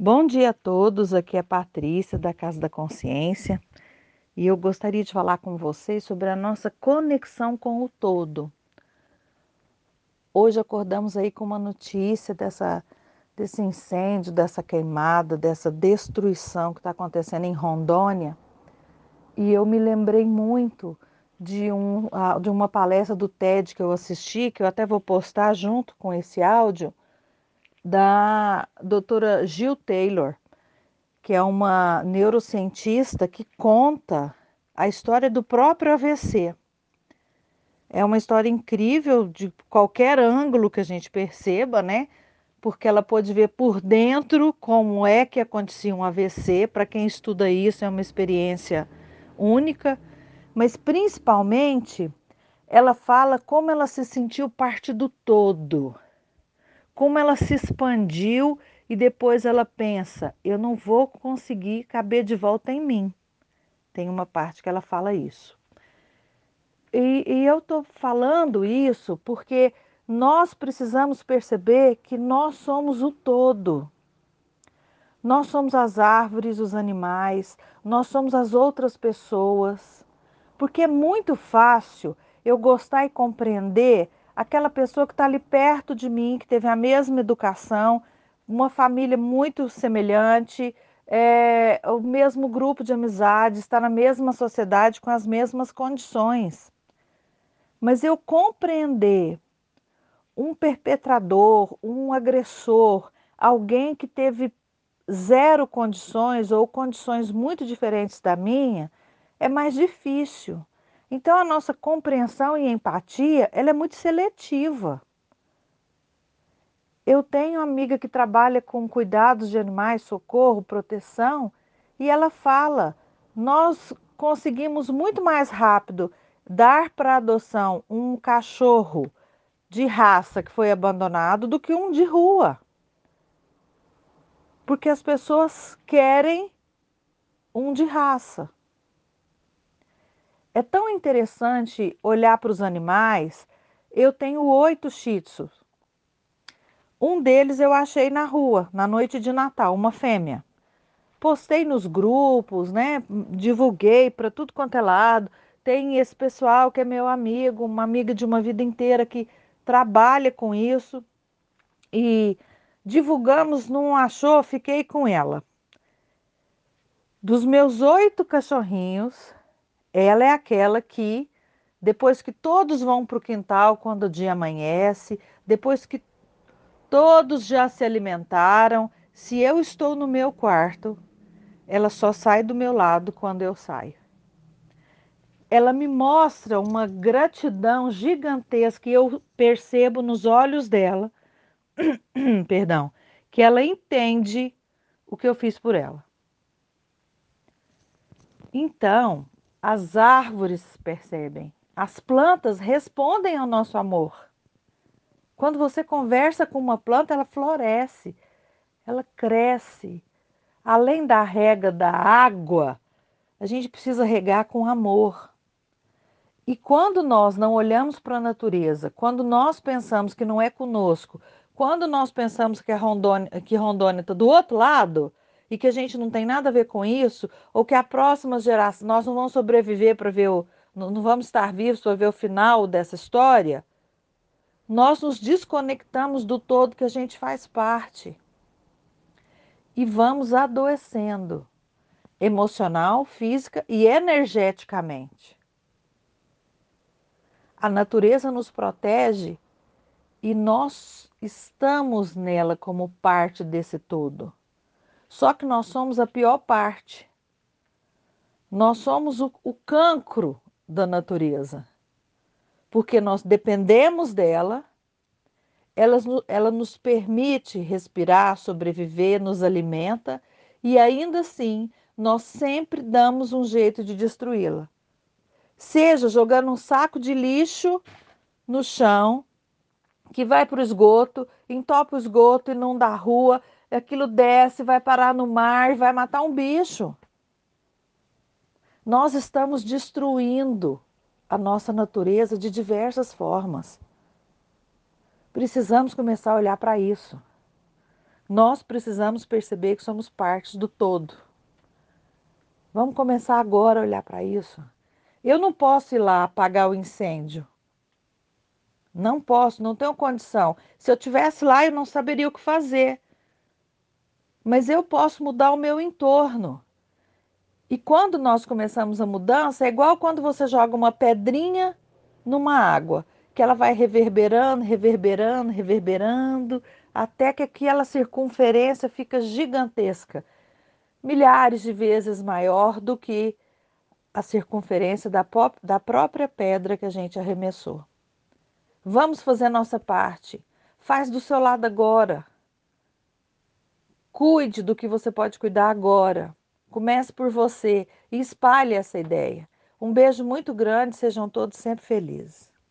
Bom dia a todos, aqui é Patrícia da Casa da Consciência e eu gostaria de falar com vocês sobre a nossa conexão com o todo. Hoje acordamos aí com uma notícia dessa, desse incêndio, dessa queimada, dessa destruição que está acontecendo em Rondônia e eu me lembrei muito de, um, de uma palestra do TED que eu assisti, que eu até vou postar junto com esse áudio da doutora Jill Taylor, que é uma neurocientista que conta a história do próprio AVC. É uma história incrível de qualquer ângulo que a gente perceba, né? Porque ela pode ver por dentro como é que acontecia um AVC. Para quem estuda isso, é uma experiência única, mas principalmente ela fala como ela se sentiu parte do todo como ela se expandiu e depois ela pensa: eu não vou conseguir caber de volta em mim. Tem uma parte que ela fala isso. E, e eu estou falando isso porque nós precisamos perceber que nós somos o todo. Nós somos as árvores, os animais, nós somos as outras pessoas. Porque é muito fácil eu gostar e compreender aquela pessoa que está ali perto de mim, que teve a mesma educação, uma família muito semelhante, é, o mesmo grupo de amizade, está na mesma sociedade com as mesmas condições. Mas eu compreender um perpetrador, um agressor, alguém que teve zero condições ou condições muito diferentes da minha, é mais difícil. Então a nossa compreensão e empatia, ela é muito seletiva. Eu tenho uma amiga que trabalha com cuidados de animais, socorro, proteção, e ela fala: nós conseguimos muito mais rápido dar para adoção um cachorro de raça que foi abandonado do que um de rua. Porque as pessoas querem um de raça. É tão interessante olhar para os animais. Eu tenho oito shih tzus. Um deles eu achei na rua, na noite de Natal, uma fêmea. Postei nos grupos, né? Divulguei para tudo quanto é lado. Tem esse pessoal que é meu amigo, uma amiga de uma vida inteira que trabalha com isso. E divulgamos, não achou, fiquei com ela. Dos meus oito cachorrinhos, ela é aquela que, depois que todos vão para o quintal quando o dia amanhece, depois que todos já se alimentaram, se eu estou no meu quarto, ela só sai do meu lado quando eu saio. Ela me mostra uma gratidão gigantesca e eu percebo nos olhos dela, perdão, que ela entende o que eu fiz por ela. Então, as árvores percebem, as plantas respondem ao nosso amor. Quando você conversa com uma planta, ela floresce, ela cresce. Além da rega da água, a gente precisa regar com amor. E quando nós não olhamos para a natureza, quando nós pensamos que não é conosco, quando nós pensamos que, a Rondônia, que Rondônia está do outro lado, e que a gente não tem nada a ver com isso, ou que a próxima geração, nós não vamos sobreviver para ver o. Não, vamos estar vivos para ver o final dessa história, nós nos desconectamos do todo que a gente faz parte. E vamos adoecendo emocional, física e energeticamente. A natureza nos protege e nós estamos nela como parte desse todo. Só que nós somos a pior parte. Nós somos o, o cancro da natureza. Porque nós dependemos dela, ela, ela nos permite respirar, sobreviver, nos alimenta e ainda assim nós sempre damos um jeito de destruí-la. Seja jogando um saco de lixo no chão, que vai para o esgoto, entope o esgoto e não dá rua, aquilo desce, vai parar no mar, vai matar um bicho. Nós estamos destruindo a nossa natureza de diversas formas. Precisamos começar a olhar para isso. Nós precisamos perceber que somos partes do todo. Vamos começar agora a olhar para isso. Eu não posso ir lá apagar o incêndio. Não posso, não tenho condição. Se eu tivesse lá, eu não saberia o que fazer. Mas eu posso mudar o meu entorno. E quando nós começamos a mudança, é igual quando você joga uma pedrinha numa água, que ela vai reverberando, reverberando, reverberando, até que aquela circunferência fica gigantesca, milhares de vezes maior do que a circunferência da, da própria pedra que a gente arremessou. Vamos fazer nossa parte. Faz do seu lado agora. Cuide do que você pode cuidar agora. Comece por você e espalhe essa ideia. Um beijo muito grande, sejam todos sempre felizes.